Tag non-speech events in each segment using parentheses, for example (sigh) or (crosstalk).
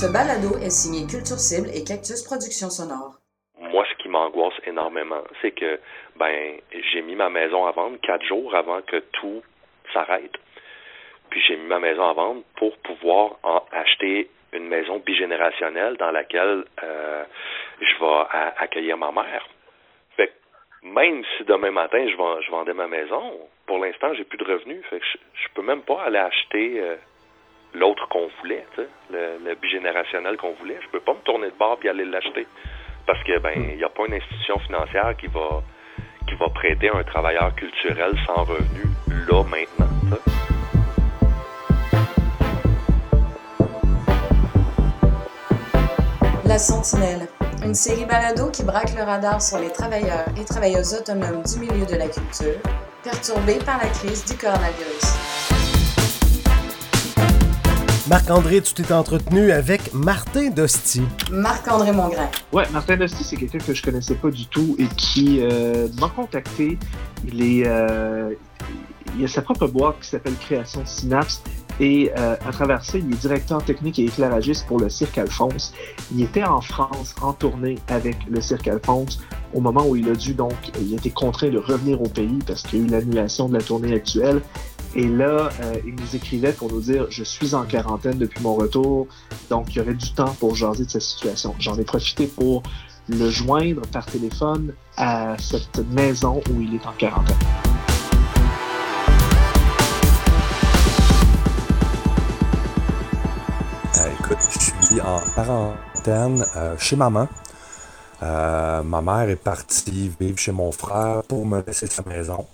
Ce balado est signé Culture Cible et Cactus Productions Sonores. Moi, ce qui m'angoisse énormément, c'est que ben j'ai mis ma maison à vendre quatre jours avant que tout s'arrête. Puis j'ai mis ma maison à vendre pour pouvoir acheter une maison bigénérationnelle dans laquelle euh, je vais accueillir ma mère. Fait même si demain matin je, je vendais ma maison, pour l'instant j'ai plus de revenus. Fait que je, je peux même pas aller acheter euh, l'autre qu'on voulait, le, le bigénérationnel qu'on voulait. Je peux pas me tourner de bord et aller l'acheter. Parce que ben il n'y a pas une institution financière qui va qui va prêter un travailleur culturel sans revenu là maintenant. La Sentinelle, une série balado qui braque le radar sur les travailleurs et travailleuses autonomes du milieu de la culture, perturbés par la crise du coronavirus. Marc-André, tu t'es entretenu avec Martin Dosti. Marc-André Mongrain. Ouais, Martin Dosti, c'est quelqu'un que je connaissais pas du tout et qui euh, m'a contacté. Il est, euh, il a sa propre boîte qui s'appelle Création Synapse et euh, à travers ça, il est directeur technique et éclairagiste pour le Cirque Alphonse. Il était en France en tournée avec le Cirque Alphonse au moment où il a dû donc, il a été contraint de revenir au pays parce qu'il y a eu l'annulation de la tournée actuelle. Et là, euh, il nous écrivait pour nous dire Je suis en quarantaine depuis mon retour, donc il y aurait du temps pour jaser de cette situation. J'en ai profité pour le joindre par téléphone à cette maison où il est en quarantaine. Euh, écoute, je suis en quarantaine euh, chez maman. ma mère est partie vivre chez mon frère pour me laisser sa maison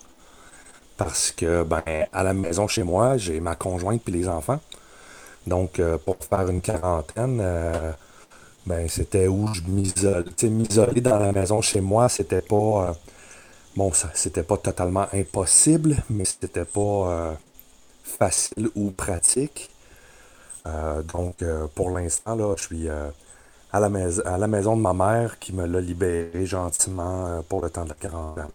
parce que ben à la maison chez moi, j'ai ma conjointe puis les enfants. Donc euh, pour faire une quarantaine, euh, ben c'était où je m'isole. m'isoler dans la maison chez moi, c'était pas euh, bon, c'était pas totalement impossible, mais c'était pas facile ou pratique. donc pour l'instant là, je suis à la, maison, à la maison de ma mère qui me l'a libéré gentiment pour le temps de la quarantaine.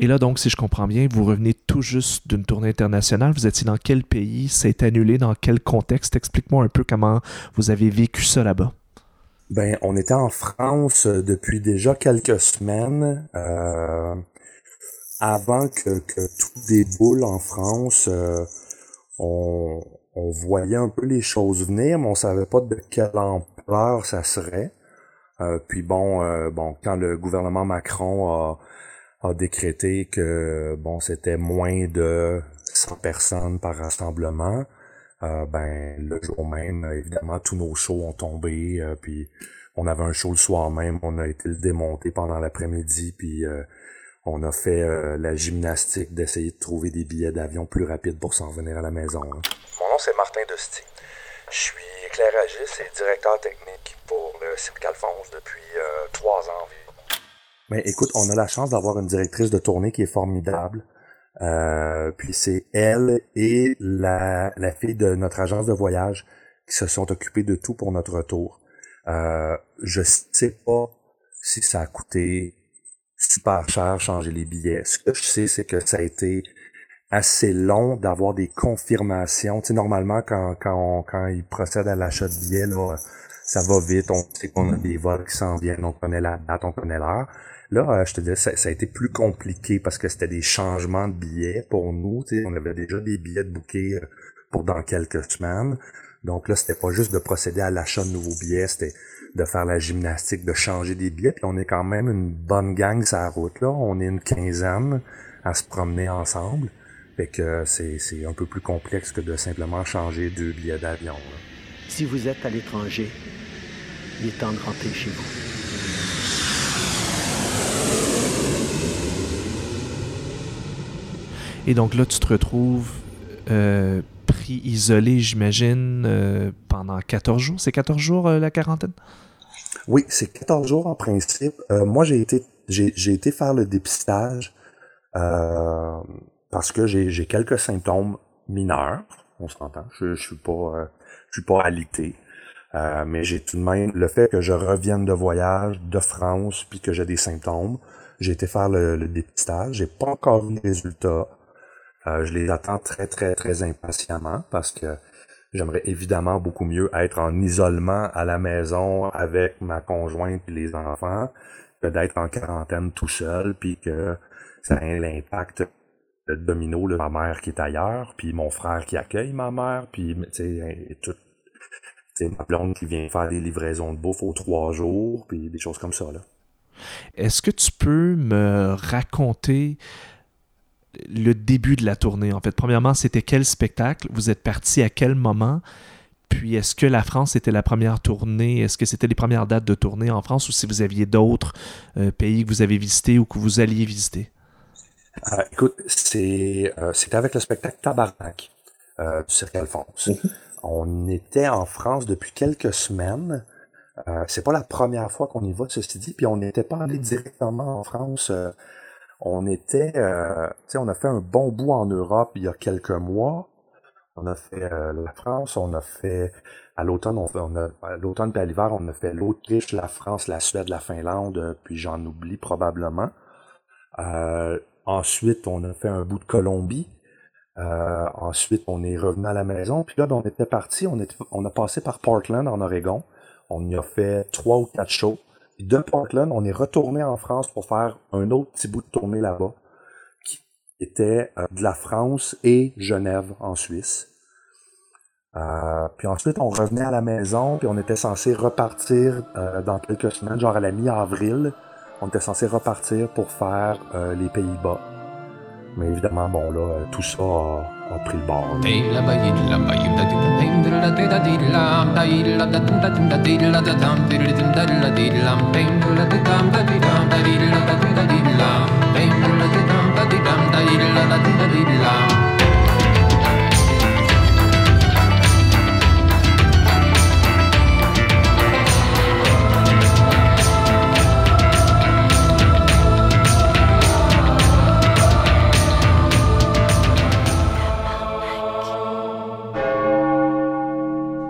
Et là, donc, si je comprends bien, vous revenez tout juste d'une tournée internationale. Vous étiez dans quel pays? C'est annulé dans quel contexte? Explique-moi un peu comment vous avez vécu ça là-bas. Ben, on était en France euh, depuis déjà quelques semaines. Euh, avant que, tout déboule en France, euh, on, voyait un peu les choses venir, mais on savait pas de quelle ampleur ça serait. puis bon, bon, quand le gouvernement Macron a a décrété que bon c'était moins de 100 personnes par rassemblement. Euh, ben le jour même, évidemment, tous nos shows ont tombé, euh, puis on avait un show le soir même, on a été le démonter pendant l'après-midi, puis euh, on a fait la gymnastique d'essayer de trouver des billets d'avion plus rapides pour s'en venir à la maison. Hein. Mon nom c'est Martin Dosti. Je suis éclairagiste et directeur technique pour le Cirque Alphonse depuis trois ans environ. Mais écoute, on a la chance d'avoir une directrice de tournée qui est formidable. Euh, puis c'est elle et la, la fille de notre agence de voyage qui se sont occupées de tout pour notre retour. Euh, je sais pas si ça a coûté super cher changer les billets. Ce que je sais, c'est que ça a été assez long d'avoir des confirmations. Tu sais, normalement, quand, quand, quand ils procèdent à l'achat de billets, là, ça va vite. On sait qu'on a des vols qui s'en viennent, on connaît la date, on connaît l'heure. Là, euh, je te dis, ça, a été plus compliqué parce que c'était des changements de billets pour nous. On avait déjà des billets de bouquets euh, pour dans quelques semaines. Donc là, c'était pas juste de procéder à l'achat de nouveaux billets, c'était de faire la gymnastique, de changer des billets. Puis on est quand même une bonne gang sur la route. là. On est une quinzaine à se promener ensemble. Fait que c'est, c'est un peu plus complexe que de simplement changer deux billets d'avion. Si vous êtes à l'étranger, il est temps de rentrer chez vous. Et donc là, tu te retrouves euh, pris isolé, j'imagine, euh, pendant 14 jours. C'est 14 jours euh, la quarantaine? Oui, c'est 14 jours en principe. moi, j'ai été, été faire le dépistage parce que j'ai, quelques symptômes mineurs. On s'entend. Je, je suis pas, suis pas alité. mais j'ai tout de même le fait que je revienne de voyage de France puis que j'ai des symptômes. J'ai été faire le, le dépistage. J'ai pas encore vu les résultats. Euh, je les attends très, très, très impatiemment parce que J'aimerais évidemment beaucoup mieux être en isolement à la maison avec ma conjointe et les enfants que d'être en quarantaine tout seul, puis que ça ait l'impact de domino, là, ma mère qui est ailleurs, puis mon frère qui accueille ma mère, puis tout, ma blonde qui vient faire des livraisons de bouffe aux trois jours, puis des choses comme ça. Là. Est-ce que tu peux me raconter le début de la tournée, en fait? Premièrement, c'était quel spectacle? Vous êtes parti à quel moment? Puis est-ce que la France était la première tournée? Est-ce que c'était les premières dates de tournée en France ou si vous aviez d'autres euh, pays que vous avez visités ou que vous alliez visiter? Euh, écoute, c'est, euh, c'était avec le spectacle Tabarnak du Cirque Alphonse. Mhm. On était en France depuis quelques semaines. c'est pas la première fois qu'on y va, ceci dit, puis on n'était pas allé directement en France on était, euh, tu sais, on a fait un bon bout en Europe il y a quelques mois. On a fait euh, la France, on a fait à l'automne, on, a l'automne à l'hiver, on a fait l'Autriche, la France, la Suède, la Finlande, puis j'en oublie probablement. Euh, ensuite, on a fait un bout de Colombie. ensuite, on est revenu à la maison. Puis là, ben, on était parti, on, on a passé par Portland en Oregon. On y a fait trois ou quatre shows de Portland, on est retourné en France pour faire un autre petit bout de tournée là-bas, qui était euh, de la France et Genève en Suisse. Euh, puis ensuite, on revenait à la maison, puis on était censé repartir euh, dans quelques semaines, genre à la mi-avril. On était censé repartir pour faire les Pays-Bas. Mais évidemment, bon, là, tout ça a, pris le bord.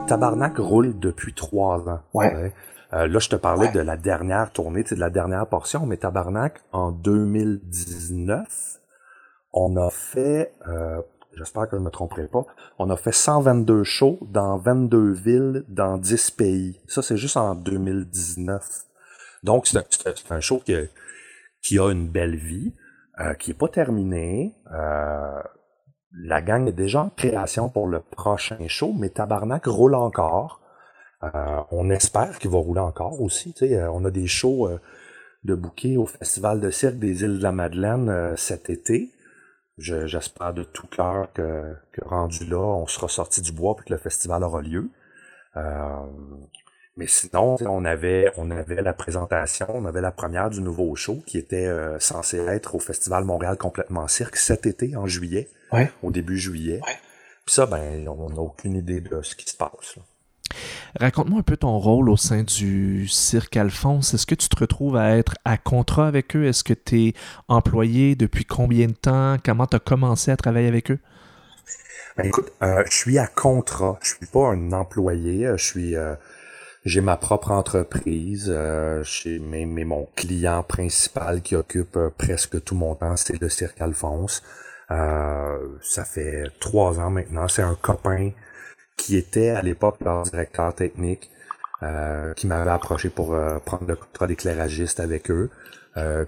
Tabarnak roule depuis trois ans. Ouais. Euh, là, je te parlais de la dernière tournée, de la dernière portion, mais Tabarnak, en 2019, on a fait, euh, j'espère que je ne me tromperai pas, on a fait 122 shows dans 22 villes, dans 10 pays. Ça, c'est juste en 2019. Donc, c'est un, un, show qui a, qui a une belle vie, euh, qui est pas terminé. La gang est déjà en création pour le prochain show, mais Tabarnak roule encore. Euh, on espère qu'il va rouler encore aussi. Euh, on a des shows euh, de bouquets au Festival de cirque des îles de la Madeleine cet été. J'espère de tout cœur que, que, rendu là, on sera sorti du bois et que le festival aura lieu. Mais sinon, on avait, on avait la présentation, on avait la première du nouveau show qui était censé être au Festival Montréal complètement cirque cet été, en juillet au début juillet. Puis ça, ben, on n'a aucune idée de ce qui se passe. Raconte-moi un peu ton rôle au sein du Cirque Alphonse. Est-ce que tu te retrouves à être à contrat avec eux? Est-ce que tu es employé depuis combien de temps? Comment tu as commencé à travailler avec eux? Ben, écoute, euh, je suis à contrat. Je suis pas un employé. Je suis... Euh, j'ai ma propre entreprise, euh, mais, mais, mon client principal qui occupe presque tout mon temps, c'est le Cirque Alphonse. Euh, ça fait trois ans maintenant. C'est un copain qui était à l'époque leur directeur technique, euh, qui m'avait approché pour euh, prendre le contrat d'éclairagiste avec eux.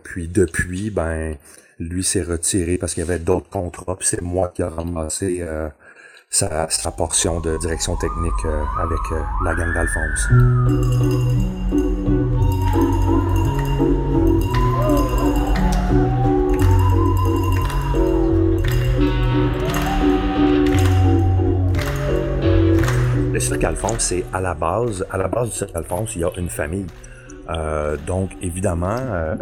puis depuis, ben, lui s'est retiré parce qu'il y avait d'autres contrats. Puis c'est moi qui a ramassé sa, sa, portion de direction technique avec la gang d'Alphonse. le Cirque Alphonse, c'est à la base, à la base du Cirque Alphonse, il y a une famille. Euh, donc, évidemment, euh,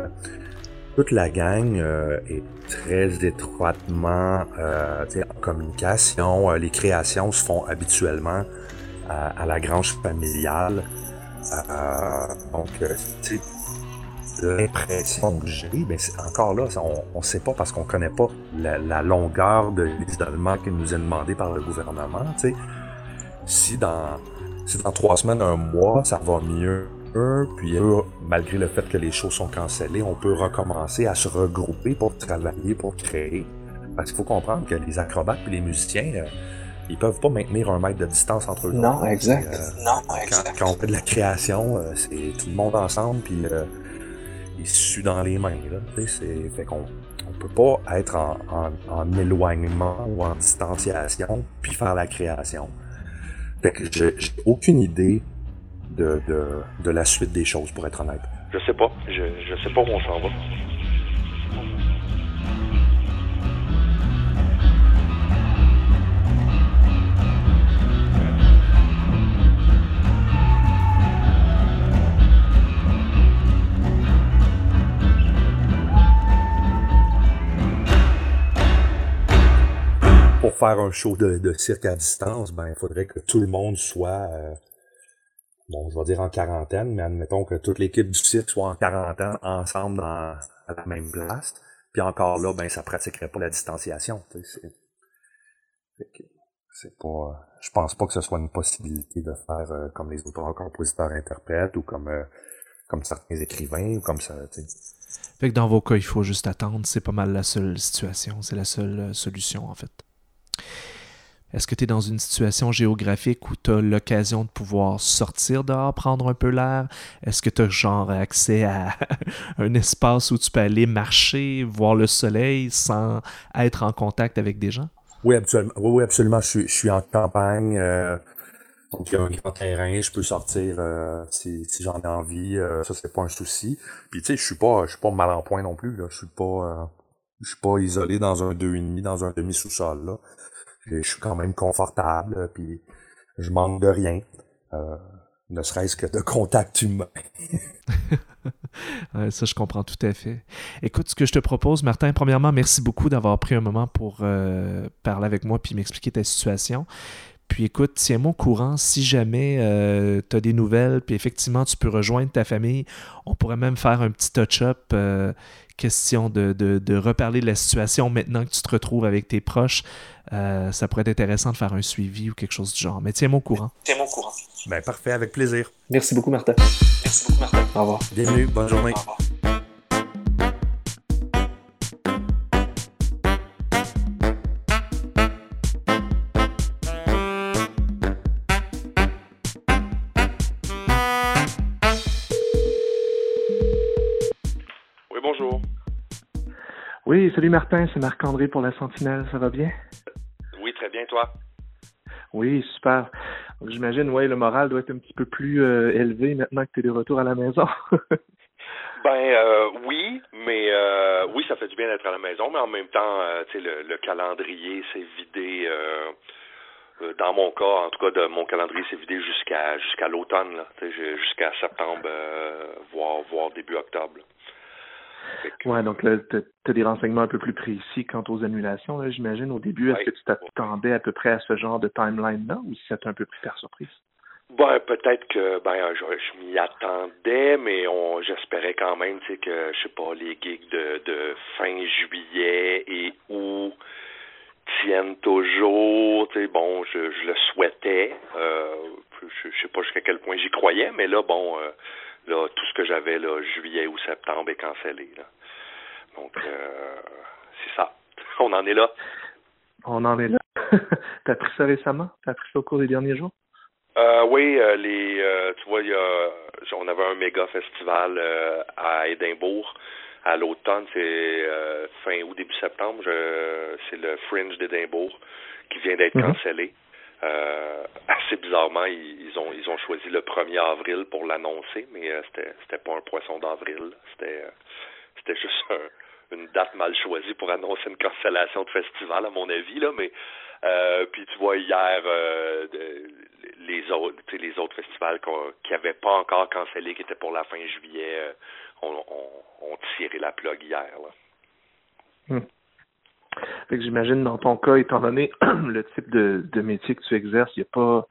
toute la gang euh, est très étroitement en communication. les créations se font habituellement à la grange familiale. donc, l'impression que j'ai, ben encore là, on ne sait pas parce qu'on connaît pas la, longueur de l'isolement qui nous est demandé par le gouvernement. si dans, si dans trois semaines, un mois, ça va mieux, puis malgré le fait que les shows sont cancellés, on peut recommencer à se regrouper pour travailler, pour créer. Parce qu'il faut comprendre que les acrobates et les musiciens, euh, ils peuvent pas maintenir un mètre de distance entre eux. Non, exact. non, exact. Quand, on fait de la création, c'est tout le monde ensemble, puis ils se dans les mains. Là, c'est, fait qu'on on peut pas être en, en, éloignement ou en distanciation puis faire la création. Fait que j'ai aucune idée de, de, de la suite des choses, pour être honnête. Je sais pas. Je, je sais pas où on s'en va. pour faire un show de, de, cirque à distance, ben il faudrait que tout le monde soit euh, bon, je vais dire en quarantaine, mais admettons que toute l'équipe du cirque soit en quarantaine ensemble dans, à la même place. Puis encore là, ben ça pratiquerait pas la distanciation. C'est pas. Je pense pas que ce soit une possibilité de faire euh, comme les auteurs, compositeurs, interprètes ou comme euh, comme certains écrivains ou comme ça. Fait que dans vos cas, il faut juste attendre. C'est pas mal la seule situation. C'est la seule solution en fait. Est-ce que tu es dans une situation géographique où tu as l'occasion de pouvoir sortir dehors, prendre un peu l'air? Est-ce que tu as genre accès à (laughs) un espace où tu peux aller marcher, voir le soleil sans être en contact avec des gens? Oui, absolument. Oui, absolument. Je, suis en campagne. Euh, donc, il y a un grand terrain, je peux sortir euh, si, j'en ai envie. Euh, ça, c'est pas un souci. Puis, tu sais, je suis pas, je suis pas mal en point non plus. Je suis pas, je suis pas isolé dans un deux et demi, dans un demi sous-sol. Là je suis quand même confortable, puis je manque de rien, euh, ne serait-ce que de contact humain. (laughs) ça, je comprends tout à fait. Écoute, ce que je te propose, Martin, premièrement, merci beaucoup d'avoir pris un moment pour euh, parler avec moi puis m'expliquer ta situation. Puis écoute, tiens-moi au courant si jamais euh, tu as des nouvelles, puis effectivement tu peux rejoindre ta famille. On pourrait même faire un petit touch-up question de, de, reparler de la situation maintenant que tu te retrouves avec tes proches. Euh, ça pourrait être intéressant de faire un suivi ou quelque chose du genre. Mais tiens-moi au courant. Tiens-moi au courant. Ben, parfait, avec plaisir. Merci beaucoup, Martin. Merci beaucoup, Martin. Au revoir. Bienvenue, bonne journée. Au revoir. Oui, salut Martin, c'est Marc-André pour la Sentinelle, ça va bien? Oui, très bien, toi? Oui, super. J'imagine, oui, le moral doit être un petit peu plus euh, élevé maintenant que tu es de retour à la maison. (laughs) ben euh, oui, mais euh, oui, ça fait du bien d'être à la maison, mais en même temps, tu sais, le, calendrier s'est vidé. dans mon cas, en tout cas, de mon calendrier s'est vidé jusqu'à jusqu'à l'automne, jusqu'à septembre, voire voire début octobre. Ouais, donc là, tu as des renseignements un peu plus précis quant aux annulations, j'imagine, au début. Est-ce que tu t'attendais à peu près à ce genre de timeline-là ou si c'était un peu plus faire surprise? Ben, peut-être que ben je, je m'y attendais, mais on j'espérais quand même tu sais, que je sais pas les gigs de, de fin juillet et août tiennent toujours. Tu sais, bon, je, je le souhaitais. Euh, je, je sais pas jusqu'à quel point j'y croyais, mais là, bon, euh, Là, tout ce que j'avais, là, juillet ou septembre, est cancellé. Là. Donc, euh, c'est ça. (laughs) On en est là. On en est là. (laughs) T'as pris ça récemment? T'as pris ça au cours des derniers jours? Euh, oui, euh, les, euh, tu vois, y a, on avait un méga festival à Édimbourg à l'automne, c'est fin août, début septembre. c'est le Fringe d'Édimbourg qui vient d'être mm-hmm. cancellé. Euh, (laughs) assez bizarrement, ils, ont ils ont choisi le 1er avril pour l'annoncer, mais euh, c'était c'était pas un poisson d'avril, c'était euh, c'était juste une date mal choisie pour annoncer une cancellation de festival à mon avis là, mais euh, puis tu vois hier les autres les autres festivals qui n'avaient pas encore cancellé, qui étaient pour la fin juillet, ont on, on, tiré la plug hier là. Hmm. Fait que j'imagine dans ton cas, étant donné (clears throat) le type de, métier que tu exerces, il n'y a pas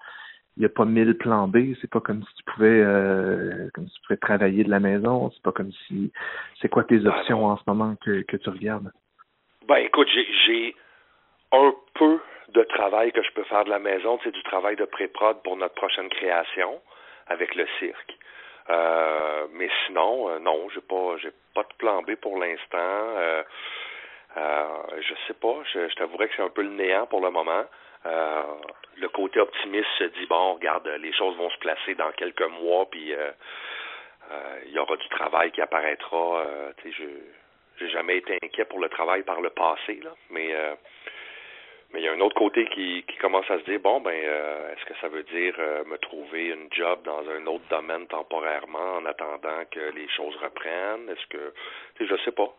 il a pas mille plans B, c'est pas comme si tu pouvais euh, comme tu travailler de la maison, c'est pas comme si c'est quoi tes options en ce moment que, tu regardes? Ben écoute, j'ai un peu de travail que je peux faire de la maison, c'est du travail de pré-prod pour notre prochaine création avec le cirque. Euh, mais sinon, euh, non, j'ai pas j'ai pas de plan B pour l'instant. Euh, je sais pas, je, je t'avouerais que c'est un peu le néant pour le moment. euh, le côté optimiste se dit bon, regarde, les choses vont se placer dans quelques mois, puis euh, il y aura du travail qui apparaîtra. tu sais, je j'ai jamais été inquiet pour le travail par le passé, là, mais mais il y a un autre côté qui, qui commence à se dire bon ben est-ce que ça veut dire me trouver une job dans un autre domaine temporairement en attendant que les choses reprennent? Est-ce que tu sais, je sais pas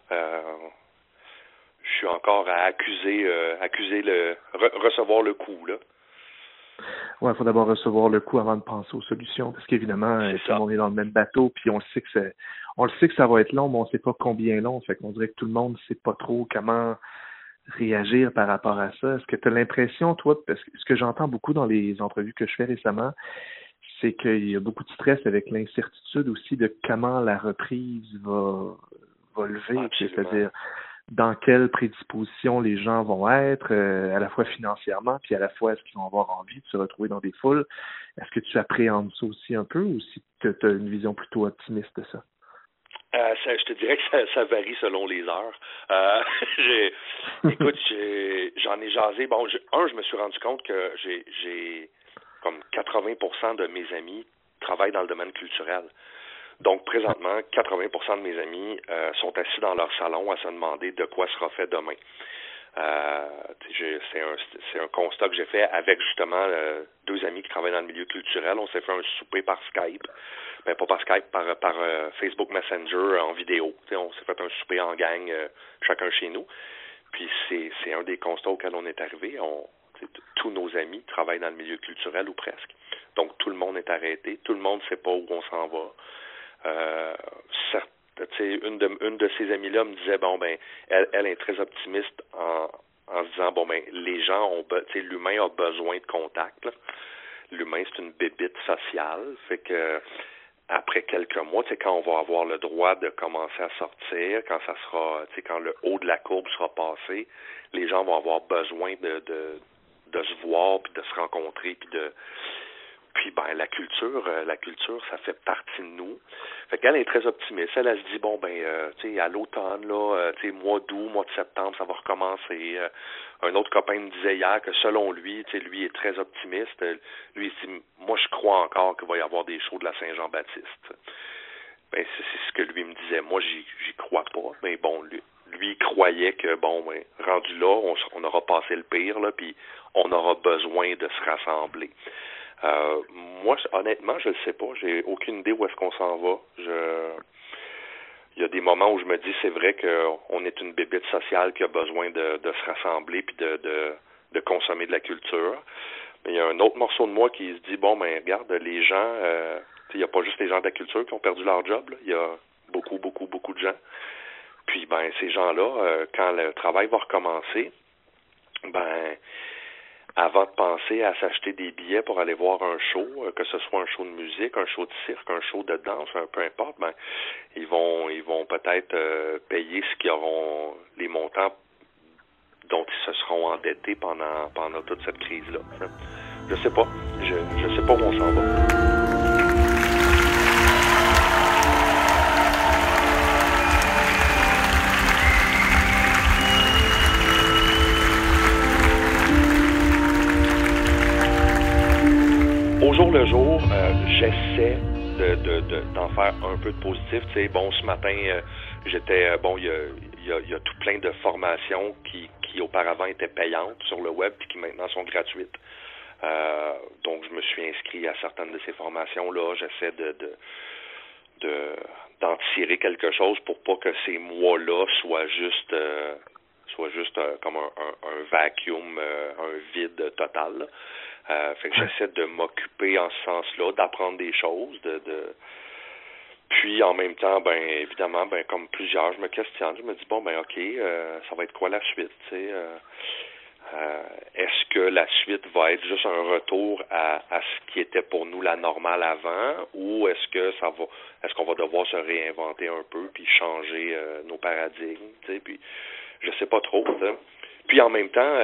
je suis encore à accuser, euh, accuser le recevoir le coup là. Ouais, il faut d'abord recevoir le coup avant de penser aux solutions, parce qu'évidemment, euh, tout le monde est dans le même bateau, puis on le sait que c'est, on le sait que ça va être long, mais on ne sait pas combien long. Fait qu'on dirait que tout le monde ne sait pas trop comment réagir par rapport à ça. Est-ce que tu as l'impression, toi, parce que ce que j'entends beaucoup dans les entrevues que je fais récemment, c'est qu'il y a beaucoup de stress avec l'incertitude aussi de comment la reprise va, va lever. C'est-à-dire, dans quelle prédisposition les gens vont être, euh, à la fois financièrement, puis à la fois est-ce qu'ils vont avoir envie de se retrouver dans des foules. Est-ce que tu appréhendes ça aussi un peu ou si tu as une vision plutôt optimiste de ça? Euh, je te dirais que ça, ça varie selon les heures. Euh, (laughs) j'ai, écoute, j'en ai, jasé. Bon, un, je me suis rendu compte que j'ai, j'ai comme 80% de mes amis travaillent dans le domaine culturel. Donc, présentement, 80% de mes amis euh, sont assis dans leur salon à se demander de quoi sera fait demain. Euh, c'est un, un constat que j'ai fait avec justement euh, deux amis qui travaillent dans le milieu culturel. On s'est fait un souper par Skype, ben pas par Skype, par, par euh, Facebook Messenger en vidéo. on s'est fait un souper en gang, chacun chez nous. Puis c'est, c'est un des constats auxquels on est arrivé. On, tous nos amis travaillent dans le milieu culturel ou presque. Donc tout le monde est arrêté, tout le monde ne sait pas où on s'en va. Euh, une de, une de ces amies-là me disait, bon, ben, elle, elle est très optimiste en, en se disant, bon, ben, les gens ont, l'humain a besoin de contact. L'humain, c'est une bébite sociale. Fait que, après quelques mois, sais, quand on va avoir le droit de commencer à sortir, quand ça sera, quand le haut de la courbe sera passé, les gens vont avoir besoin de, de, de se voir, puis de se rencontrer, puis de, puis ben la culture, euh, la culture, ça fait partie de nous. Fait qu'elle est très optimiste. Elle, elle se dit bon ben euh, tu sais à l'automne là, euh, tu sais mois d'août, mois de septembre, ça va recommencer. un autre copain me disait hier que selon lui, tu sais lui est très optimiste. Lui il dit moi je crois encore qu'il va y avoir des shows de la Saint-Jean-Baptiste. Ben c'est ce que lui me disait. Moi j'y j'y crois pas. Mais bon lui lui croyait que bon ben rendu là on, on aura passé le pire là puis on aura besoin de se rassembler. Euh, moi, honnêtement, je ne sais pas. J'ai aucune idée où est-ce qu'on s'en va. Je... Il y a des moments où je me dis c'est vrai qu'on est une bébête sociale qui a besoin de, de se rassembler puis de, de, de, consommer de la culture. Mais il y a un autre morceau de moi qui se dit bon ben regarde, les gens, euh, il n'y a pas juste les gens de la culture qui ont perdu leur job. Il y a beaucoup, beaucoup, beaucoup de gens. Puis ben ces gens-là, euh, quand le travail va recommencer, ben avant de penser à s'acheter des billets pour aller voir un show, euh, que ce soit un show de musique, un show de cirque, un show de danse, peu importe, ben ils vont ils vont peut-être euh, payer ce qu'ils auront les montants dont ils se seront endettés pendant pendant toute cette crise là. Je sais pas, je je sais pas où on s'en va. Jour le jour, euh, j'essaie de, d'en faire un peu de positif. Tu sais, bon, ce matin, euh, j'étais, euh, bon, il y a, tout plein de formations qui, qui auparavant étaient payantes sur le web puis qui maintenant sont gratuites. donc, je me suis inscrit à certaines de ces formations-là. J'essaie de, de, de d'en tirer quelque chose pour pas que ces mois-là soient juste soit juste comme un vacuum, un vide total. Euh, fait que j'essaie de m'occuper en ce sens-là, d'apprendre des choses, de, de puis en même temps, ben évidemment, ben comme plusieurs, je me questionne, je me dis bon ben ok, euh, ça va être quoi la suite, tu sais euh, euh, Est-ce que la suite va être juste un retour à, à ce qui était pour nous la normale avant, ou est-ce que ça va, est-ce qu'on va devoir se réinventer un peu puis changer nos paradigmes, tu sais Puis je sais pas trop. Puis en même temps,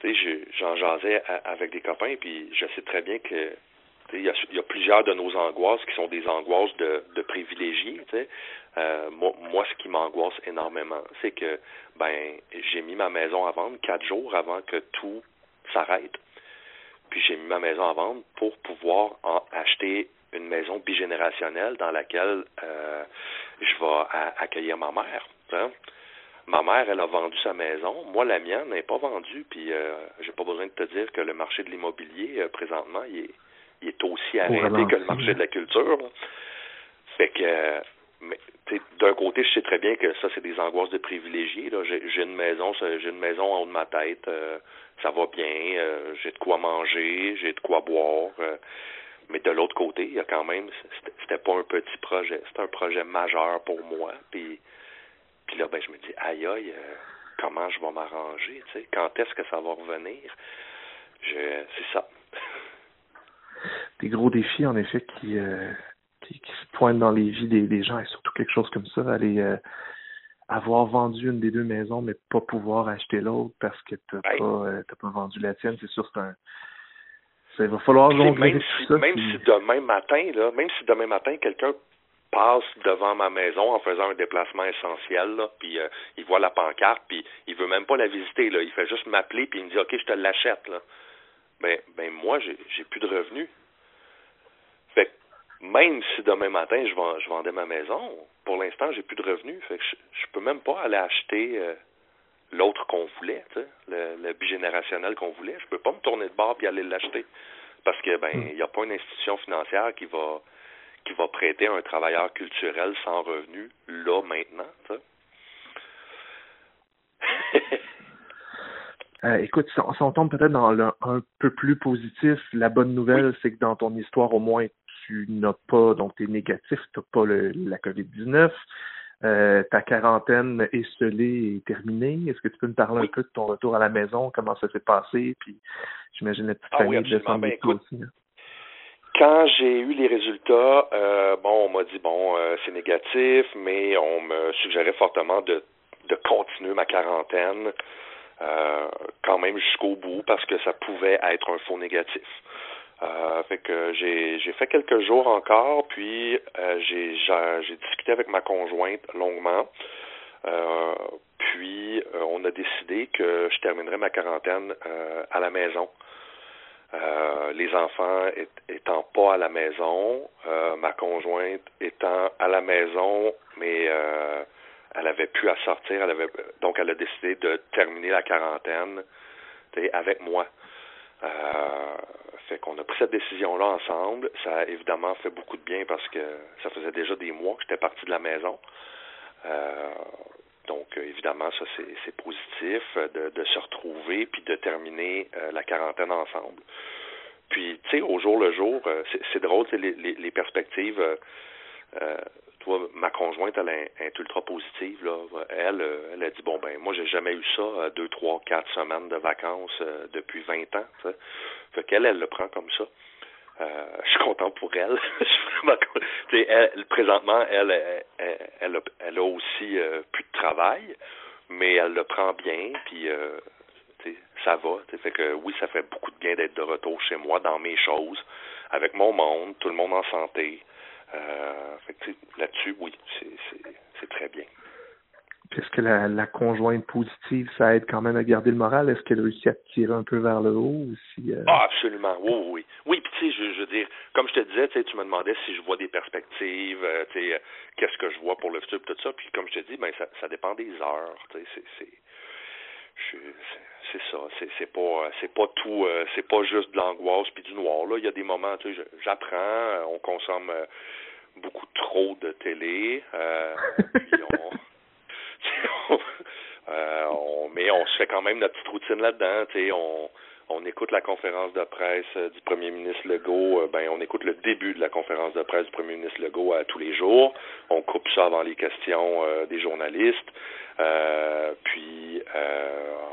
tu sais, j'en jasais avec des copains, puis je sais très bien que il y, a, y a plusieurs de nos angoisses qui sont des angoisses de, de privilégiés. Euh, moi, moi, ce qui m'angoisse énormément, c'est que ben j'ai mis ma maison à vendre quatre jours avant que tout s'arrête. Puis j'ai mis ma maison à vendre pour pouvoir acheter une maison bigénérationnelle dans laquelle euh, je vais accueillir ma mère. Ma mère, elle a vendu sa maison. Moi, la mienne n'est pas vendue. Puis, euh, j'ai pas besoin de te dire que le marché de l'immobilier, euh, présentement, il est, il est aussi arrêté que le marché de la culture. Fait que, mais d'un côté, je sais très bien que ça, c'est des angoisses de privilégiés. J'ai une maison, j'ai une maison en haut de ma tête. Euh, ça va bien. J'ai de quoi manger. J'ai de quoi boire. mais de l'autre côté, il y a quand même, c'était pas un petit projet. C'était un projet majeur pour moi. Puis puis là, ben, je me dis, aïe aïe, euh, comment je vais m'arranger, tu sais, quand est-ce que ça va revenir? Je, c'est ça. (laughs) Des gros défis, en effet, qui, euh, qui, se pointent dans les vies des, gens, et surtout quelque chose comme ça, aller euh, avoir vendu une des deux maisons, mais pas pouvoir acheter l'autre parce que t'as n'as pas, pas vendu la tienne, c'est sûr, c'est un, il va falloir jongler même si, ça. Même si demain matin, là, même si demain matin, quelqu'un passe devant ma maison en faisant un déplacement essentiel, là, puis euh, il voit la pancarte, puis il veut même pas la visiter, là. Il fait juste m'appeler, puis il me dit OK, je te l'achète, là. Ben, ben moi, j'ai, j'ai plus de revenus. Fait que même si demain matin je, vends, je vendais ma maison, pour l'instant, j'ai plus de revenus. Fait que je, je peux même pas aller acheter euh, l'autre qu'on voulait, le, le bigénérationnel qu'on voulait. Je peux pas me tourner de bord puis aller l'acheter. Parce que ben, il n'y a pas une institution financière qui va qui va prêter un travailleur culturel sans revenu, là, maintenant? (laughs) Euh, écoute, si on, tombe peut-être dans le un peu plus positif, la bonne nouvelle, c'est que dans ton histoire, au moins, tu n'as pas, donc tu es négatif, tu n'as pas le, la COVID-19. Euh, ta quarantaine esselée est terminée. Est-ce que tu peux me parler un peu de ton retour à la maison, comment ça s'est passé, puis j'imagine la petite ah famille de ben, aussi. Quand j'ai eu les résultats, euh, bon, on m'a dit bon, euh, c'est négatif, mais on me suggérait fortement de, de continuer ma quarantaine euh, quand même jusqu'au bout parce que ça pouvait être un faux négatif. Euh, fait que j'ai j'ai fait quelques jours encore, puis j'ai j'ai discuté avec ma conjointe longuement. Puis on a décidé que je terminerais ma quarantaine à la maison. Euh, les enfants étant pas à la maison, euh, ma conjointe étant à la maison, mais euh, elle avait pu à sortir, elle avait donc elle a décidé de terminer la quarantaine avec moi. fait qu'on a pris cette décision-là ensemble. Ça a évidemment fait beaucoup de bien parce que ça faisait déjà des mois que j'étais parti de la maison. Donc, euh, évidemment, ça, c'est positif euh, de, se retrouver puis de terminer euh, la quarantaine ensemble. Puis, tu sais, au jour le jour, c'est drôle, les, les, perspectives. toi, ma conjointe, elle est, ultra positive. Là. Elle, elle a dit bon ben, moi, j'ai jamais eu ça, deux, trois, quatre semaines de vacances depuis 20 ans. T'sais. Fait qu'elle, elle le prend comme ça. Euh, je suis content pour (laughs) elle. elle présentement, elle, elle, elle, a, elle a aussi euh, plus de travail, mais elle le prend bien, puis euh, ça va. Fait que oui, ça fait beaucoup de bien d'être de retour chez moi, dans mes choses, avec mon monde, tout le monde en santé. Euh, là-dessus, oui, c'est très bien. Est-ce que la, la, conjointe positive, ça aide quand même à garder le moral? Est-ce qu'elle réussit à tirer un peu vers le haut? Ou euh? Ah, absolument, oui, oui. Oui, puis tu sais, je, je, veux dire, comme je te disais, tu me demandais si je vois des perspectives, euh, tu sais, euh, qu'est-ce que je vois pour le futur, tout ça. Puis comme je te dis, ben ça, ça dépend des heures, tu sais, c'est c'est ça c'est pas c'est pas tout c'est pas juste de l'angoisse puis du noir là il y a des moments tu sais j'apprends on consomme beaucoup trop de télé puis on (laughs) Euh, on, mais on se fait quand même notre petite routine là-dedans. On, on écoute la conférence de presse euh, du premier ministre Legault. Euh, ben, on écoute le début de la conférence de presse du premier ministre Legault à tous les jours. On coupe ça avant les questions des journalistes. puis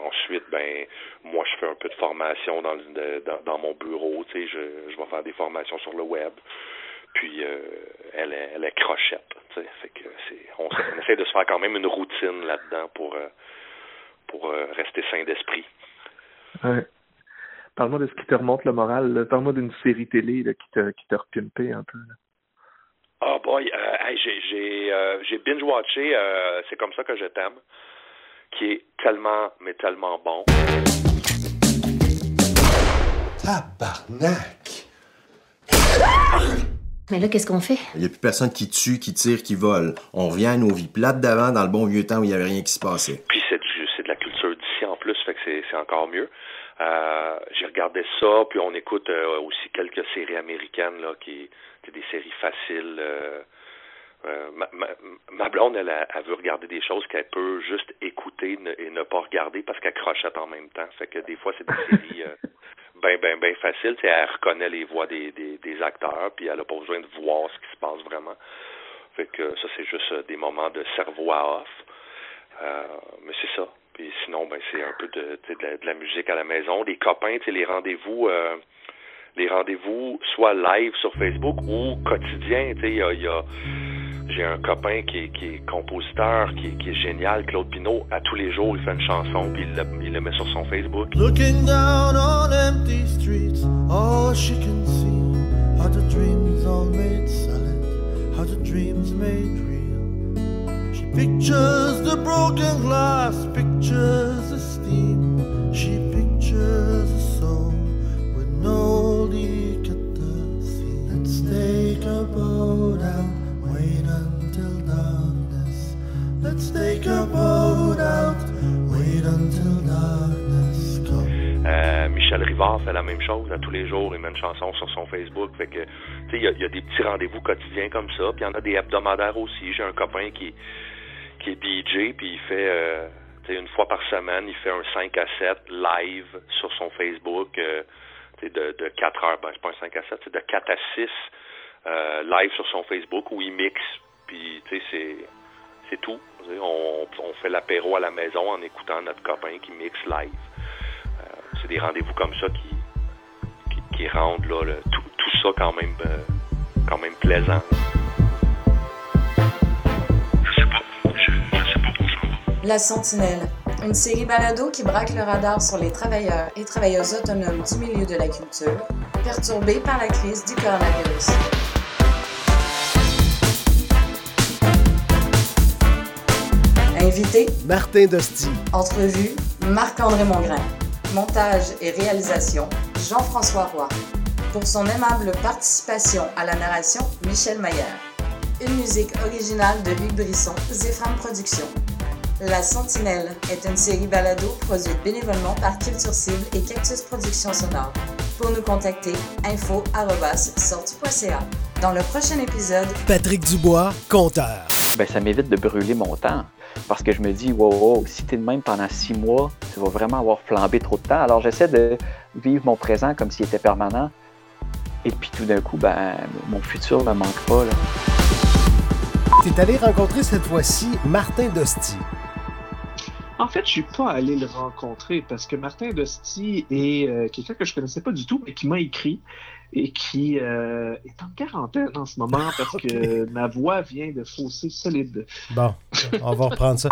ensuite, ben, moi, je fais un peu de formation dans, dans, dans mon bureau. Je, je vais faire des formations sur le web. Puis euh, elle, est, elle est crochette. Fait que c'est, on, essaie de se faire quand même une routine là-dedans pour, euh, pour euh, rester sain d'esprit. Ouais. Parle-moi de ce qui te remonte le moral. Parle-moi d'une série télé là, qui t'a qui repimpé un peu. Ah oh boy, j'ai j'ai j'ai binge watché. c'est comme ça que je t'aime, qui est tellement mais tellement bon. Tabarnak! Mais là, qu'est-ce qu'on fait? Il n'y a plus personne qui tue, qui tire, qui vole. On revient à nos vies plates d'avant, dans le bon vieux temps où il n'y avait rien qui se passait. Puis c'est de la culture d'ici en plus, fait que c'est encore mieux. Euh, J'ai regardé ça, puis on écoute euh, aussi quelques séries américaines là, qui c'est des séries faciles. euh, euh, ma, ma, ma blonde, elle, a- elle veut regarder des choses qu'elle peut juste écouter ne- et ne pas regarder parce qu'elle crochette en même temps. Fait que des fois, c'est des séries euh, ben, ben, ben faciles. Tu sais, elle reconnaît les voix des, des, des acteurs, puis elle a pas besoin de voir ce qui se passe vraiment. Fait que ça, c'est juste euh, des moments de cerveau à off. Euh, mais c'est ça. Puis sinon, ben c'est un peu de, de, la, de la musique à la maison, des copains, les rendez-vous, euh, les rendez-vous soit live sur Facebook ou quotidien. Tu sais, il y a, y a- j'ai un copain qui qui est compositeur, qui, qui est génial, Claude Pinault. À tous les jours, il fait une chanson puis il le, il le met sur son Facebook. Looking down on empty streets, all she can see are the dreams all made solid, are the dreams made real. She pictures the broken glass, pictures the steam. She pictures a soul with no leak at the sea. Let's take a boat out, Euh, Michel Rivard fait la même chose à tous les jours. Il met une chanson sur son Facebook. Fait que, tu sais, il y a, des petits rendez-vous quotidiens comme ça. Puis il y en a des hebdomadaires aussi. J'ai un copain qui, qui est DJ, puis il fait, euh, tu sais, une fois par semaine, il fait un 5 à 7 live sur son Facebook. Euh, tu sais, de, de 4 heures, ben c'est pas un 5 à 7, c'est de 4 à 6 euh, live sur son Facebook où il mixe. Puis, tu sais, c'est, c'est tout. On, on fait l'apéro à la maison en écoutant notre copain qui mixe live. Euh, c'est des rendez-vous comme ça qui, qui, qui rendent là, le- tout, tout ça quand même, euh, quand même plaisant. La Sentinelle, une série balado qui braque le radar sur les travailleurs et travailleuses autonomes du milieu de la culture, perturbés par la crise du coronavirus. Invité, Martin Dosti. entrevue, Marc-André Mongrain. Montage et réalisation, Jean-François Roy. Pour son aimable participation à la narration, Michel Maillard. Une musique originale de Luc Brisson, Zéphram Productions. La Sentinelle est une série balado produite bénévolement par Culture Cible et Cactus Productions Sonore. Pour nous contacter, info.sortu.ca. Dans le prochain épisode, Patrick Dubois, compteur. ben, ça m'évite de brûler mon temps. Parce que je me dis, wow, wow, si t'es de même pendant six mois, tu vas vraiment avoir flambé trop de temps. Alors j'essaie de vivre mon présent comme s'il était permanent. Et puis tout d'un coup, ben, mon futur ne me manque pas. Là. T'es allé rencontrer cette fois-ci Martin Dosti. En fait, je suis pas allé le rencontrer parce que Martin Dosti est euh, quelqu'un que je connaissais pas du tout, mais qui m'a écrit et qui euh, est en quarantaine en ce moment parce (laughs) que ma voix vient de fausser solide. Bon, on va reprendre ça.